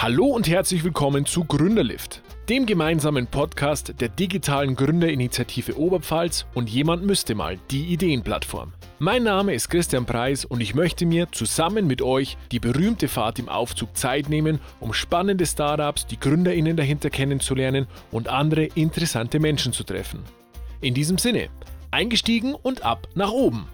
Hallo und herzlich willkommen zu Gründerlift, dem gemeinsamen Podcast der digitalen Gründerinitiative Oberpfalz und jemand müsste mal die Ideenplattform. Mein Name ist Christian Preis und ich möchte mir zusammen mit euch die berühmte Fahrt im Aufzug Zeit nehmen, um spannende Startups, die Gründerinnen dahinter kennenzulernen und andere interessante Menschen zu treffen. In diesem Sinne, eingestiegen und ab nach oben.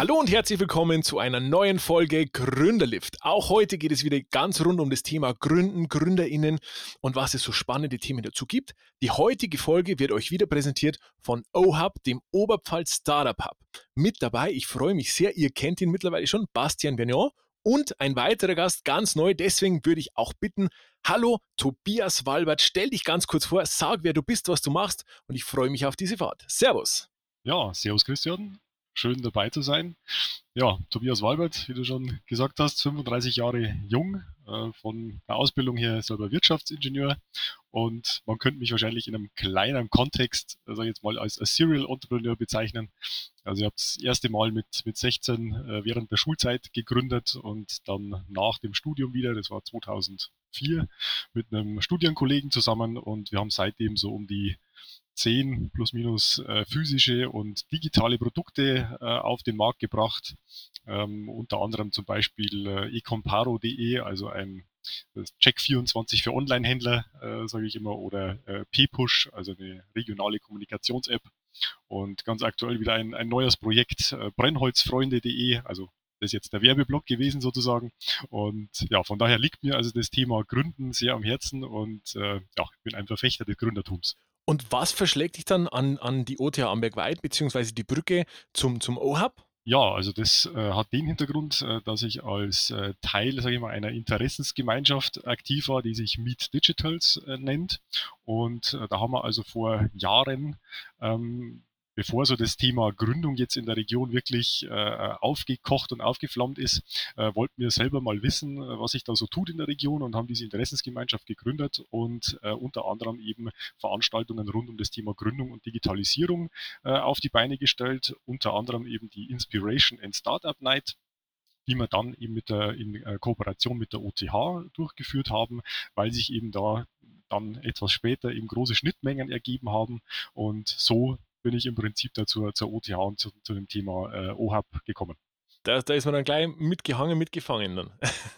Hallo und herzlich willkommen zu einer neuen Folge Gründerlift. Auch heute geht es wieder ganz rund um das Thema Gründen, Gründerinnen und was es so spannende Themen dazu gibt. Die heutige Folge wird euch wieder präsentiert von OHub, dem Oberpfalz Startup Hub. Mit dabei, ich freue mich sehr, ihr kennt ihn mittlerweile schon, Bastian Vernon und ein weiterer Gast, ganz neu. Deswegen würde ich auch bitten, hallo Tobias Walbert, stell dich ganz kurz vor, sag, wer du bist, was du machst und ich freue mich auf diese Fahrt. Servus. Ja, servus Christian schön dabei zu sein. Ja, Tobias Walbert, wie du schon gesagt hast, 35 Jahre jung, äh, von der Ausbildung her selber Wirtschaftsingenieur und man könnte mich wahrscheinlich in einem kleinen Kontext, ich jetzt mal, als, als Serial Entrepreneur bezeichnen. Also ich habe das erste Mal mit, mit 16 äh, während der Schulzeit gegründet und dann nach dem Studium wieder, das war 2004, mit einem Studienkollegen zusammen und wir haben seitdem so um die zehn plus minus äh, physische und digitale Produkte äh, auf den Markt gebracht. Ähm, unter anderem zum Beispiel äh, ecomparo.de, also ein Check24 für Online-Händler, äh, sage ich immer, oder äh, P-Push, also eine regionale Kommunikations-App. Und ganz aktuell wieder ein, ein neues Projekt, äh, brennholzfreunde.de, also das ist jetzt der Werbeblock gewesen sozusagen. Und ja, von daher liegt mir also das Thema Gründen sehr am Herzen und äh, ja, ich bin ein Verfechter des Gründertums. Und was verschlägt dich dann an, an die OTH Amberg-Weit beziehungsweise die Brücke zum, zum OHub? Ja, also das äh, hat den Hintergrund, äh, dass ich als äh, Teil, sage ich mal, einer Interessensgemeinschaft aktiv war, die sich Meet Digitals äh, nennt. Und äh, da haben wir also vor Jahren ähm, bevor so das Thema Gründung jetzt in der Region wirklich äh, aufgekocht und aufgeflammt ist, äh, wollten wir selber mal wissen, äh, was sich da so tut in der Region und haben diese Interessensgemeinschaft gegründet und äh, unter anderem eben Veranstaltungen rund um das Thema Gründung und Digitalisierung äh, auf die Beine gestellt, unter anderem eben die Inspiration and Startup Night die wir dann eben mit der, in äh, Kooperation mit der OTH durchgeführt haben, weil sich eben da dann etwas später eben große Schnittmengen ergeben haben und so bin ich im Prinzip dazu zur OTH und zu, zu dem Thema äh, OHAB gekommen. Da, da, ist man dann gleich mitgehangen, mitgefangen dann.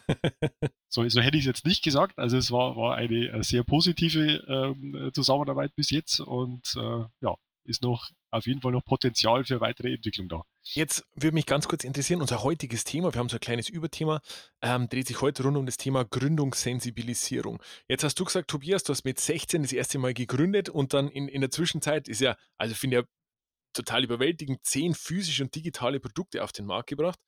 so, so hätte ich es jetzt nicht gesagt. Also es war, war eine äh, sehr positive ähm, Zusammenarbeit bis jetzt und äh, ja, ist noch auf jeden Fall noch Potenzial für weitere Entwicklung da. Jetzt würde mich ganz kurz interessieren, unser heutiges Thema, wir haben so ein kleines Überthema, ähm, dreht sich heute rund um das Thema Gründungssensibilisierung. Jetzt hast du gesagt, Tobias, du hast mit 16 das erste Mal gegründet und dann in, in der Zwischenzeit ist ja, also finde ja total überwältigend, zehn physische und digitale Produkte auf den Markt gebracht.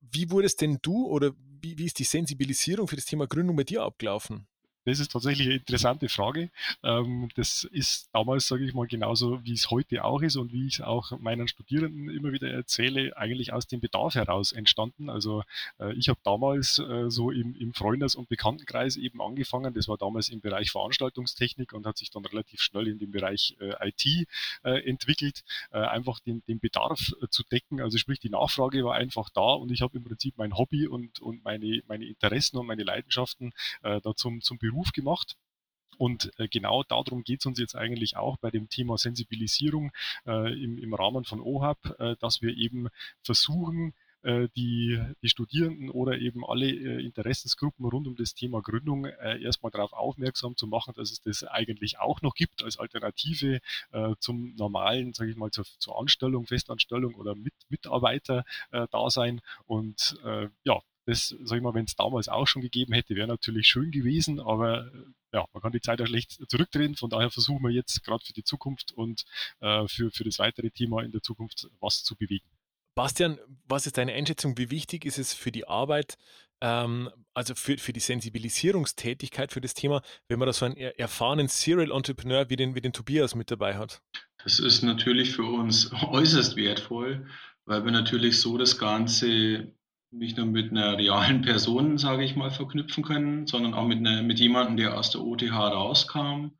Wie wurdest denn du oder wie, wie ist die Sensibilisierung für das Thema Gründung bei dir abgelaufen? Das ist tatsächlich eine interessante Frage. Ähm, das ist damals, sage ich mal, genauso wie es heute auch ist und wie ich es auch meinen Studierenden immer wieder erzähle, eigentlich aus dem Bedarf heraus entstanden. Also äh, ich habe damals äh, so im, im Freundes- und Bekanntenkreis eben angefangen. Das war damals im Bereich Veranstaltungstechnik und hat sich dann relativ schnell in den Bereich äh, IT entwickelt, einfach den, den Bedarf zu decken. Also sprich, die Nachfrage war einfach da und ich habe im Prinzip mein Hobby und, und meine, meine Interessen und meine Leidenschaften da zum, zum Beruf Beruf gemacht. Und äh, genau darum geht es uns jetzt eigentlich auch bei dem Thema Sensibilisierung äh, im, im Rahmen von OHAB, äh, dass wir eben versuchen, äh, die, die Studierenden oder eben alle äh, Interessensgruppen rund um das Thema Gründung äh, erstmal darauf aufmerksam zu machen, dass es das eigentlich auch noch gibt als Alternative zum normalen, sage ich mal, zur, zur, Anstellung, Festanstellung oder mit, Mitarbeiter-Dasein. Und ja, das, sag ich mal, wenn es damals auch schon gegeben hätte, wäre natürlich schön gewesen, aber äh, ja, man kann die Zeit auch schlecht zurückdrehen. Von daher versuchen wir jetzt gerade für die Zukunft und äh, für, für das weitere Thema in der Zukunft was zu bewegen. Bastian, was ist deine Einschätzung? Wie wichtig ist es für die Arbeit, ähm, also für, für die Sensibilisierungstätigkeit für das Thema, wenn man da so einen erfahrenen Serial Entrepreneur wie den, wie den Tobias mit dabei hat? Das ist natürlich für uns äußerst wertvoll, weil wir natürlich so das Ganze nicht nur mit einer realen Person, sage ich mal, verknüpfen können, sondern auch mit 'ner mit jemandem, der aus der OTH rauskam,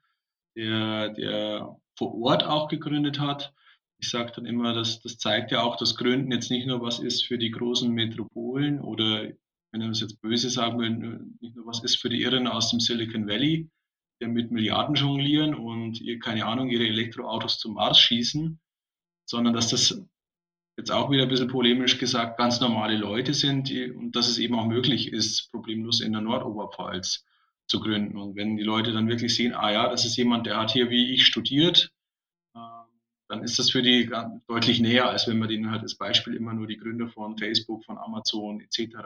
der der vor Ort auch gegründet hat. ich sage dann immer, dass das zeigt ja auch, dass Gründen jetzt nicht nur was ist für die großen Metropolen oder, wenn man es jetzt böse sagen will, nicht nur was ist für die Irren aus dem Silicon Valley, die mit Milliarden jonglieren und ihr, keine Ahnung, ihre Elektroautos zum Mars schießen, sondern dass das jetzt auch wieder ein bisschen polemisch gesagt ganz normale Leute sind die, und dass es eben auch möglich ist, problemlos in der Nordoberpfalz zu gründen. Und wenn die Leute dann wirklich sehen, ah ja, das ist jemand, der hat hier wie ich studiert, dann ist das für die deutlich näher, als wenn man denen halt als Beispiel immer nur die Gründer von Facebook, von Amazon etc.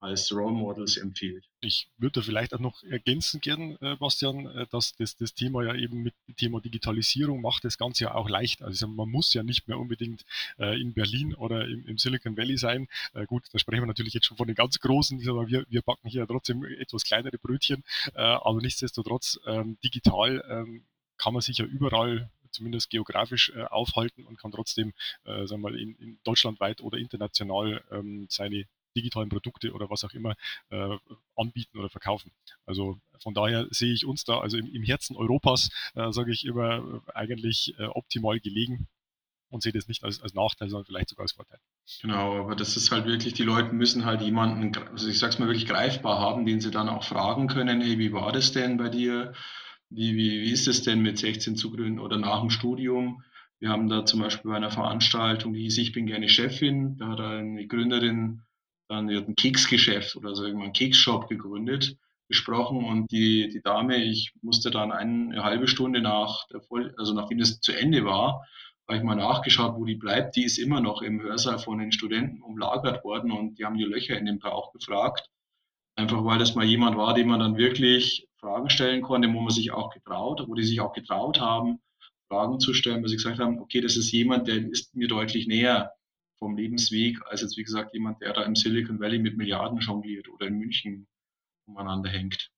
als Role Models empfiehlt. Ich würde vielleicht auch noch ergänzen gern, äh, Bastian, äh, dass das, das Thema ja eben mit dem Thema Digitalisierung macht das Ganze ja auch leicht. Also man muss ja nicht mehr unbedingt äh, in Berlin oder im, im Silicon Valley sein. Gut, da sprechen wir natürlich jetzt schon von den ganz Großen, aber wir, wir backen hier trotzdem etwas kleinere Brötchen. Aber nichtsdestotrotz, ähm, digital ähm, kann man sich ja überall zumindest geografisch äh, aufhalten und kann trotzdem, äh, sagen wir mal, in, in deutschlandweit oder international ähm, seine digitalen Produkte oder was auch immer äh, anbieten oder verkaufen. Also von daher sehe ich uns da, also im, im Herzen Europas, äh, sage ich immer, äh, eigentlich äh, optimal gelegen und sehe das nicht als, als Nachteil, sondern vielleicht sogar als Vorteil. Genau, aber das ist halt wirklich, die Leute müssen halt jemanden, also ich sag's mal wirklich greifbar haben, den sie dann auch fragen können, hey, wie war das denn bei dir? Wie, wie, wie ist es denn mit 16 zu gründen oder nach dem Studium? Wir haben da zum Beispiel bei einer Veranstaltung, die hieß Ich bin gerne Chefin, da hat eine Gründerin dann hat ein Keksgeschäft oder so irgendwann Keksshop gegründet, gesprochen und die, die Dame, ich musste dann eine halbe Stunde nach der Voll, also nachdem das zu Ende war, habe ich mal nachgeschaut, wo die bleibt. Die ist immer noch im Hörsaal von den Studenten umlagert worden und die haben die Löcher in den Bauch gefragt. Einfach weil das mal jemand war, dem man dann wirklich Fragen stellen konnte, wo man sich auch getraut, wo die sich auch getraut haben, Fragen zu stellen, weil sie gesagt haben, okay, das ist jemand, der ist mir deutlich näher vom Lebensweg, als jetzt, wie gesagt, jemand, der da im Silicon Valley mit Milliarden jongliert oder in München umeinander hängt.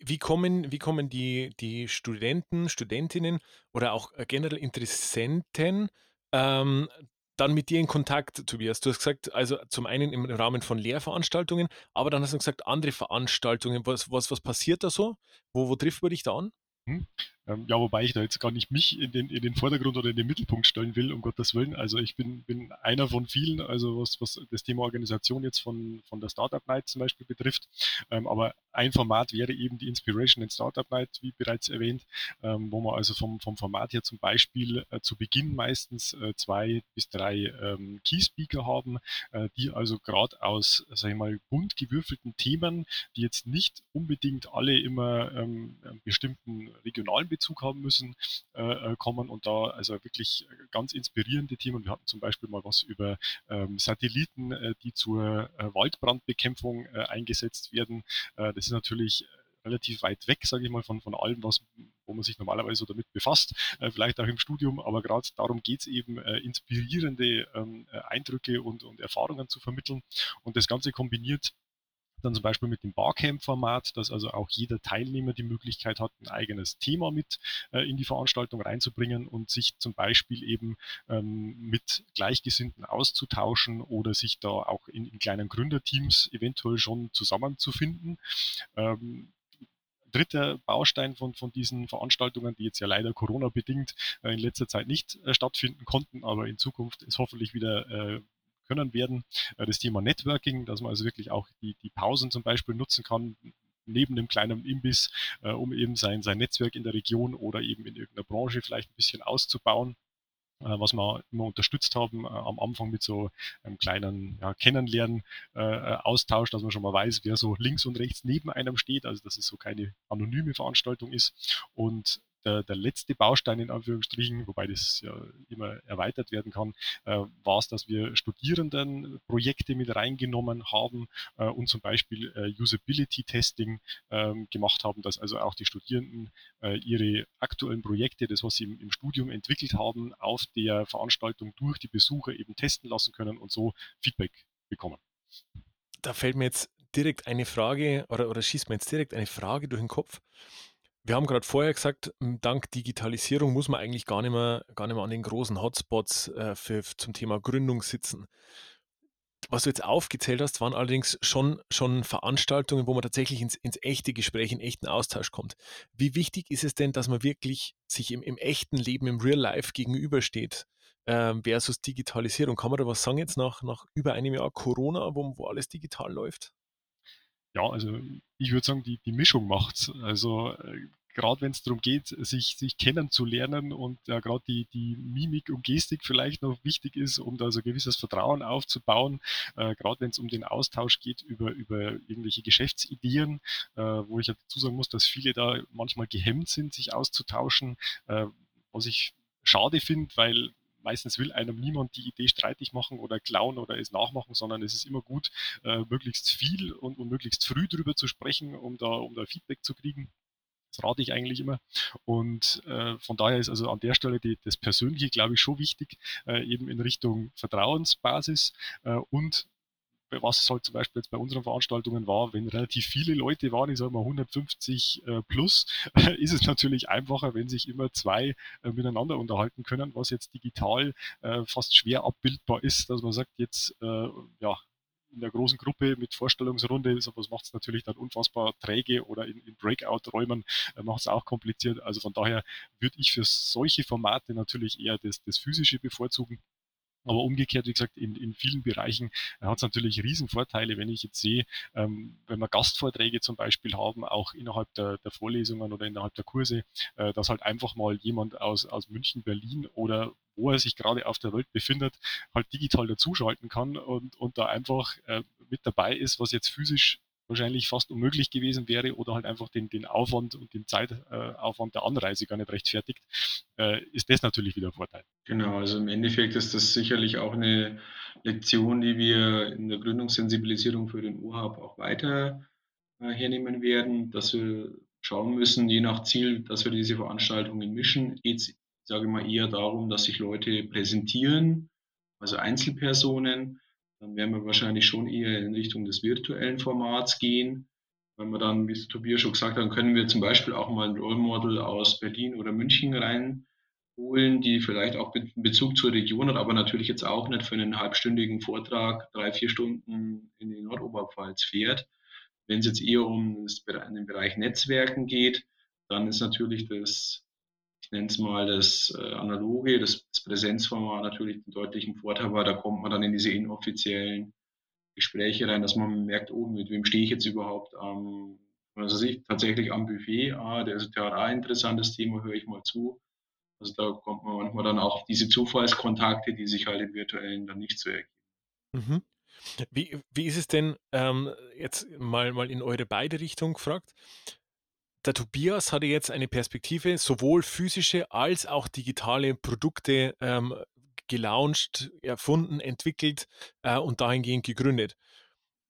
Wie kommen, wie kommen die, die Studenten, Studentinnen oder auch äh, generell Interessenten ähm, dann mit dir in Kontakt, Tobias? Du hast gesagt, also zum einen im Rahmen von Lehrveranstaltungen, aber dann hast du gesagt, andere Veranstaltungen. Was, was, was passiert da so? Wo, wo trifft man dich da an? Hm? Ähm, ja, wobei ich da jetzt gar nicht mich in den, in den Vordergrund oder in den Mittelpunkt stellen will, um Gottes Willen. Also ich bin, bin einer von vielen, also was, was das Thema Organisation jetzt von, von der Startup Night zum Beispiel betrifft. Ähm, aber ein Format wäre eben die Inspiration in Startup Night, wie bereits erwähnt, ähm, wo man also vom, vom Format her zum Beispiel äh, zu Beginn meistens äh, zwei bis drei ähm, Key Speaker haben, äh, die also gerade aus, sag ich mal, bunt gewürfelten Themen, die jetzt nicht unbedingt alle immer ähm, bestimmten regionalen Bezug haben müssen, äh, äh, kommen und da also wirklich ganz inspirierende Themen. Wir hatten zum Beispiel mal was über ähm, Satelliten, äh, die zur äh, Waldbrandbekämpfung äh, eingesetzt werden. Äh, das ist natürlich relativ weit weg, sage ich mal, von, von allem, was, wo man sich normalerweise so damit befasst, äh, vielleicht auch im Studium, aber gerade darum geht es eben, äh, inspirierende ähm, Eindrücke und, und Erfahrungen zu vermitteln und das Ganze kombiniert dann zum Beispiel mit dem Barcamp-Format, dass also auch jeder Teilnehmer die Möglichkeit hat, ein eigenes Thema mit äh, in die Veranstaltung reinzubringen und sich zum Beispiel eben ähm, mit Gleichgesinnten auszutauschen oder sich da auch in, in kleinen Gründerteams eventuell schon zusammenzufinden. Ähm, dritter Baustein von, von diesen Veranstaltungen, die jetzt ja leider Corona-bedingt äh, in letzter Zeit nicht äh, stattfinden konnten, aber in Zukunft es hoffentlich wieder äh, können werden. Äh, das Thema Networking, dass man also wirklich auch die, die Pausen zum Beispiel nutzen kann, neben einem kleinen Imbiss, äh, um eben sein, sein Netzwerk in der Region oder eben in irgendeiner Branche vielleicht ein bisschen auszubauen äh, was wir immer unterstützt haben, am Anfang mit so einem kleinen ja, Kennenlernen, äh, Austausch, dass man schon mal weiß, wer so links und rechts neben einem steht, also dass es so keine anonyme Veranstaltung ist. Und der, der letzte Baustein in Anführungsstrichen, wobei das ja immer erweitert werden kann, äh, war es, dass wir Studierendenprojekte mit reingenommen haben äh, und zum Beispiel äh, Usability-Testing ähm, gemacht haben, dass also auch die Studierenden äh, ihre aktuellen Projekte, das was sie im, im Studium entwickelt haben, auf der Veranstaltung durch die Besucher eben testen lassen können und so Feedback bekommen. Da fällt mir jetzt direkt eine Frage oder, oder schießt mir jetzt direkt eine Frage durch den Kopf. Wir haben gerade vorher gesagt, dank Digitalisierung muss man eigentlich gar nicht mehr, gar nicht mehr an den großen Hotspots äh, für, zum Thema Gründung sitzen. Was du jetzt aufgezählt hast, waren allerdings schon, schon Veranstaltungen, wo man tatsächlich ins, ins echte Gespräch, in echten Austausch kommt. Wie wichtig ist es denn, dass man wirklich sich im, im echten Leben, im Real Life gegenübersteht? ähm, versus Digitalisierung. Kann man da was sagen jetzt nach, nach über einem Jahr Corona, wo, wo alles digital läuft? Ja, also ich würde sagen, die, die Mischung macht's. Also äh, gerade wenn es darum geht, sich, sich kennenzulernen und ja, gerade die, die Mimik und Gestik vielleicht noch wichtig ist, um da so ein gewisses Vertrauen aufzubauen, äh, gerade wenn es um den Austausch geht über, über irgendwelche Geschäftsideen, äh, wo ich ja dazu sagen muss, dass viele da manchmal gehemmt sind, sich auszutauschen, äh, was ich schade finde, weil meistens will einem niemand die Idee streitig machen oder klauen oder es nachmachen, sondern es ist immer gut, äh, möglichst viel und, und, möglichst früh darüber zu sprechen, um da, um da Feedback zu kriegen. Das rate ich eigentlich immer. Und äh, von daher ist also an der Stelle die, das Persönliche, glaube ich, schon wichtig, äh, eben in Richtung Vertrauensbasis äh, und was es halt zum Beispiel jetzt bei unseren Veranstaltungen war, wenn relativ viele Leute waren, ich sage mal 150 äh, plus, ist es natürlich einfacher, wenn sich immer zwei äh, miteinander unterhalten können, was jetzt digital äh, fast schwer abbildbar ist, dass man sagt, jetzt ja, in der großen Gruppe mit Vorstellungsrunde, sowas macht es natürlich dann unfassbar träge oder in, in Breakout-Räumen äh, macht es auch kompliziert. Also von daher würde ich für solche Formate natürlich eher das, das Physische bevorzugen. Aber umgekehrt, wie gesagt, in, in vielen Bereichen äh, hat es natürlich Riesenvorteile, wenn ich jetzt sehe, ähm, wenn wir Gastvorträge zum Beispiel haben, auch innerhalb der, der Vorlesungen oder innerhalb der Kurse, äh, dass halt einfach mal jemand aus, aus München, Berlin oder wo er sich gerade auf der Welt befindet, halt digital dazuschalten kann und, und da einfach äh, mit dabei ist, was jetzt physisch wahrscheinlich fast unmöglich gewesen wäre oder halt einfach den, den Aufwand und den Zeitaufwand der Anreise gar nicht rechtfertigt, äh, ist das natürlich wieder ein Vorteil. Genau, also im Endeffekt ist das sicherlich auch eine Lektion, die wir in der Gründungssensibilisierung für den UHAB auch weiter äh, hernehmen werden, dass wir schauen müssen, je nach Ziel, dass wir diese Veranstaltungen mischen, geht es, sage mal, eher darum, dass sich Leute präsentieren, also Einzelpersonen, dann werden wir wahrscheinlich schon eher in Richtung des virtuellen Formats gehen. Wenn wir dann, wie es Tobias schon gesagt hat, können wir zum Beispiel auch mal ein Role Model aus Berlin oder München reinholen, die vielleicht auch einen Bezug zur Region hat, aber natürlich jetzt auch nicht für einen halbstündigen Vortrag drei, vier Stunden in die Nordoberpfalz fährt. Wenn es jetzt eher um den Bereich Netzwerken geht, dann ist natürlich das ich nenne es mal das äh, Analoge, das, das Präsenzformat natürlich einen deutlichen Vorteil, weil da kommt man dann in diese inoffiziellen Gespräche rein, dass man merkt, oh, mit wem stehe ich jetzt überhaupt am, also ich tatsächlich am Buffet, ah, der ist ja ein interessantes Thema, höre ich mal zu. Also da kommt man manchmal dann auch auf diese Zufallskontakte, die sich halt im virtuellen dann nicht so ergeben. Mhm. Wie, wie ist es denn ähm, jetzt mal, mal in eure beide Richtungen gefragt? Der Tobias hatte jetzt eine Perspektive, sowohl physische als auch digitale Produkte ähm, gelauncht, erfunden, entwickelt äh, und dahingehend gegründet.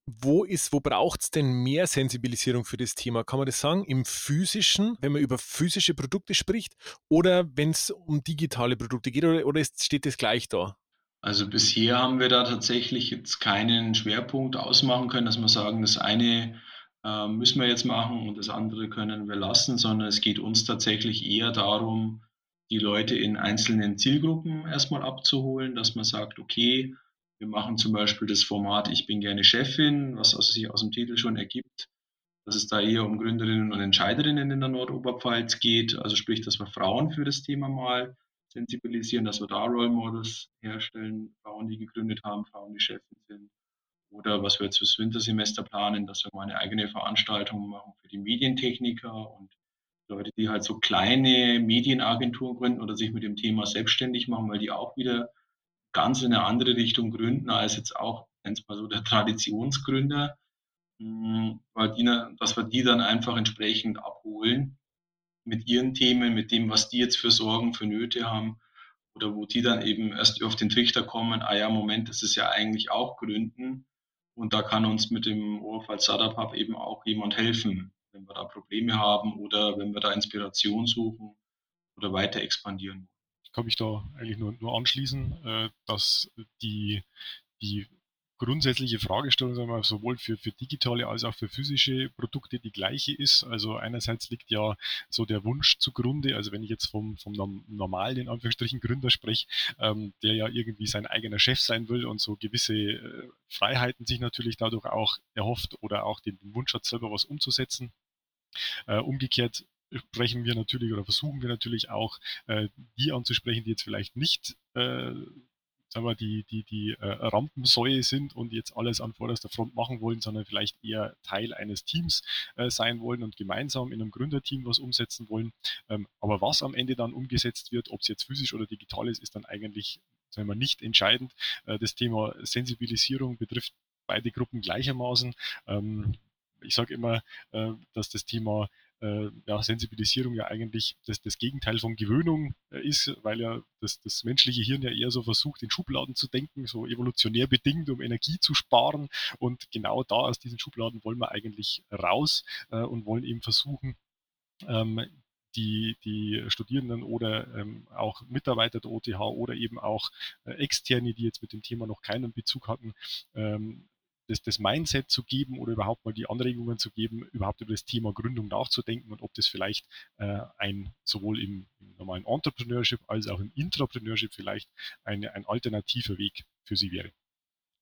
Wo ist, wo braucht es denn mehr Sensibilisierung für das Thema? Kann man das sagen? Im physischen, wenn man über physische Produkte spricht, oder wenn es um digitale Produkte geht, oder, oder ist, steht das gleich da? Also bisher haben wir da tatsächlich jetzt keinen Schwerpunkt ausmachen können, dass wir sagen, das eine äh, müssen wir jetzt machen und das andere können wir lassen, sondern es geht uns tatsächlich eher darum, die Leute in einzelnen Zielgruppen erstmal abzuholen, dass man sagt, okay, wir machen zum Beispiel das Format Ich bin gerne Chefin, was also sich aus dem Titel schon ergibt, dass es da eher um Gründerinnen und Entscheiderinnen in der Nordoberpfalz geht, also sprich, dass wir Frauen für das Thema mal sensibilisieren, dass wir da Role Models herstellen, Frauen, die gegründet haben, Frauen, die Chefin sind oder was wir jetzt fürs Wintersemester planen, dass wir mal eine eigene Veranstaltung machen für die Medientechniker und Leute, die halt so kleine Medienagenturen gründen oder sich mit dem Thema selbstständig machen, weil die auch wieder ganz in eine andere Richtung gründen als jetzt auch, nennt mal so, der Traditionsgründer, hm, weil die, dass wir die dann einfach entsprechend abholen mit ihren Themen, mit dem, was die jetzt für Sorgen, für Nöte haben oder wo die dann eben erst auf den Trichter kommen, ah ja, Moment, das ist ja eigentlich auch Gründen und da kann uns mit dem Oberpfalz Startup Hub eben auch jemand helfen, wenn wir da Probleme haben oder wenn wir da Inspiration suchen oder weiter expandieren. Ich kann mich da eigentlich nur, nur anschließen, äh, dass die, die grundsätzliche Fragestellung sagen wir, sowohl für, für digitale als auch für physische Produkte die gleiche ist. Also einerseits liegt ja so der Wunsch zugrunde, also wenn ich jetzt vom, vom normalen, in Anführungsstrichen, Gründer spreche, ähm, der ja irgendwie sein eigener Chef sein will und so gewisse äh, Freiheiten sich natürlich dadurch auch erhofft oder auch den, den Wunsch hat, selber was umzusetzen. Äh, umgekehrt sprechen wir natürlich oder versuchen wir natürlich auch, äh, die anzusprechen, die jetzt vielleicht nicht äh, sagen wir, die, die, die äh, Rampensäue sind und jetzt alles an vorderster Front machen wollen, sondern vielleicht eher Teil eines Teams äh, sein wollen und gemeinsam in einem Gründerteam was umsetzen wollen. Ähm, aber was am Ende dann umgesetzt wird, ob es jetzt physisch oder digital ist, ist dann eigentlich sagen wir, nicht entscheidend. Äh, das Thema Sensibilisierung betrifft beide Gruppen gleichermaßen. Ähm, ich sage immer, äh, dass das Thema äh, ja, Sensibilisierung ja eigentlich das, das Gegenteil von Gewöhnung äh, ist, weil ja das, das menschliche Hirn ja eher so versucht, in Schubladen zu denken, so evolutionär bedingt, um Energie zu sparen. Und genau da aus diesen Schubladen wollen wir eigentlich raus äh, und wollen eben versuchen, ähm, die, die Studierenden oder ähm, auch Mitarbeiter der OTH oder eben auch äh, Externe, die jetzt mit dem Thema noch keinen Bezug hatten, ähm, das, das Mindset zu geben oder überhaupt mal die Anregungen zu geben, überhaupt über das Thema Gründung nachzudenken und ob das vielleicht äh, ein sowohl im, im, normalen Entrepreneurship als auch im Intrapreneurship vielleicht eine, ein alternativer Weg für sie wäre.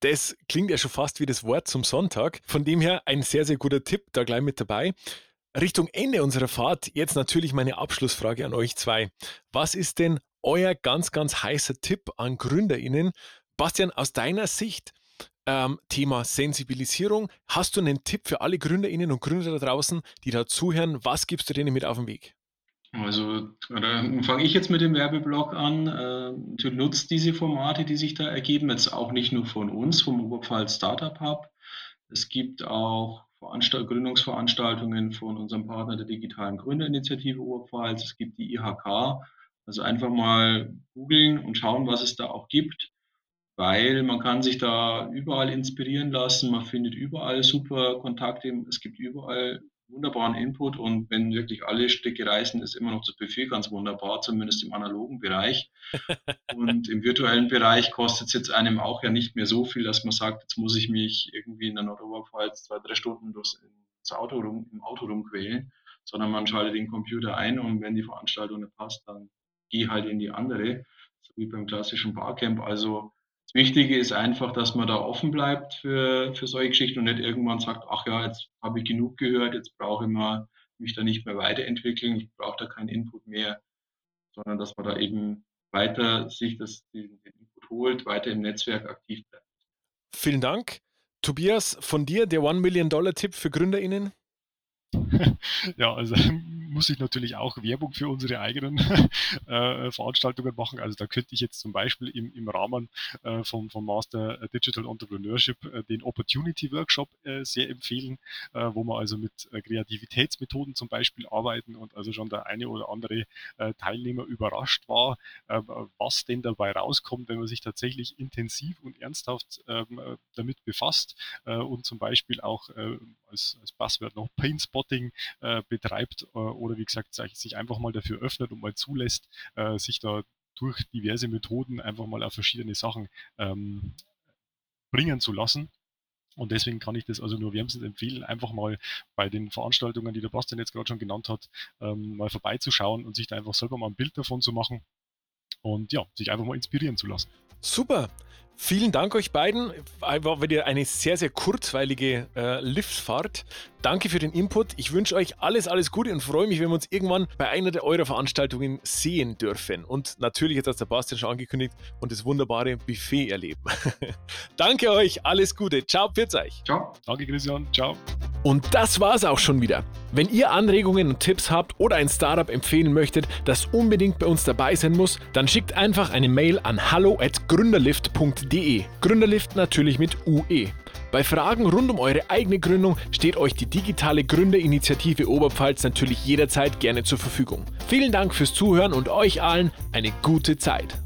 Das klingt ja schon fast wie das Wort zum Sonntag. Von dem her ein sehr, sehr guter Tipp da gleich mit dabei. Richtung Ende unserer Fahrt jetzt natürlich meine Abschlussfrage an euch zwei. Was ist denn euer ganz, ganz heißer Tipp an GründerInnen? Bastian, aus deiner Sicht, ähm, Thema Sensibilisierung. Hast du einen Tipp für alle GründerInnen und Gründer da draußen, die da zuhören? Was gibst du denen mit auf den Weg? Also, fange ich jetzt mit dem Werbeblock an. Äh, du nutzt diese Formate, die sich da ergeben, jetzt auch nicht nur von uns, vom Oberpfalz Startup Hub. Es gibt auch Veranstalt Gründungsveranstaltungen von unserem Partner der digitalen Gründerinitiative Oberpfalz. Es gibt die IHK. Also einfach mal googeln und schauen, was es da auch gibt weil man kann sich da überall inspirieren lassen, man findet überall super Kontakte, es gibt überall wunderbaren Input und wenn wirklich alle Stücke reißen, ist immer noch das Buffet ganz wunderbar, zumindest im analogen Bereich. Und im virtuellen Bereich kostet es jetzt einem auch ja nicht mehr so viel, dass man sagt, jetzt muss ich mich irgendwie in der Nordoberpfalz zwei, drei Stunden durchs Auto rum, im Auto rumquälen, sondern man schaltet den Computer ein und wenn die Veranstaltung nicht passt, dann geh halt in die andere, so wie beim klassischen Barcamp. Also Wichtige ist einfach, dass man da offen bleibt für, für solche Geschichten und nicht irgendwann sagt, ach ja, jetzt habe ich genug gehört, jetzt brauche ich mal mich da nicht mehr weiterentwickeln, ich brauche da keinen Input mehr, sondern dass man da eben weiter sich das, den, den Input holt, weiter im Netzwerk aktiv bleibt. Vielen Dank. Tobias, von dir der One Million Dollar Tipp für GründerInnen? ja, also muss ich natürlich auch Werbung für unsere eigenen äh, Veranstaltungen machen. Also da könnte ich jetzt zum Beispiel im, im Rahmen äh, vom, vom Master Digital Entrepreneurship äh, den Opportunity Workshop äh, sehr empfehlen, äh, wo wir also mit äh, Kreativitätsmethoden zum Beispiel arbeiten und also schon der eine oder andere Teilnehmer überrascht war, was denn dabei rauskommt, wenn man sich tatsächlich intensiv und ernsthaft ähm, damit befasst und zum Beispiel auch als, als Passwort noch Painspotting betreibt oder wie gesagt sich einfach mal dafür öffnet und mal zulässt, äh, sich da durch diverse Methoden einfach mal auf verschiedene Sachen ähm, bringen zu lassen. Und deswegen kann ich das also nur wärmstens empfehlen, einfach mal bei den Veranstaltungen, die der Bastian jetzt gerade schon genannt hat, ähm, mal vorbeizuschauen und sich da einfach selber mal ein Bild davon zu machen und ja, sich einfach mal inspirieren zu lassen. Super. Vielen Dank euch beiden. War wieder eine sehr, sehr kurzweilige äh, Liftfahrt. Danke für den Input. Ich wünsche euch alles, alles Gute und freue mich, wenn wir uns irgendwann bei einer der eurer Veranstaltungen sehen dürfen. Und natürlich, jetzt hat der Bastian schon angekündigt, und das wunderbare Buffet erleben. Danke euch, alles Gute. Ciao, pfiat euch. Ciao. Danke, Christian. Ciao. Und das war's auch schon wieder. Wenn ihr Anregungen und Tipps habt oder ein Startup empfehlen möchtet, das unbedingt bei uns dabei sein muss, dann schickt einfach eine Mail an hallo@gründerlift.de. Gründerlift natürlich mit UE. Bei Fragen rund um eure eigene Gründung steht euch die digitale Gründerinitiative Oberpfalz natürlich jederzeit gerne zur Verfügung. Vielen Dank fürs Zuhören und euch allen eine gute Zeit.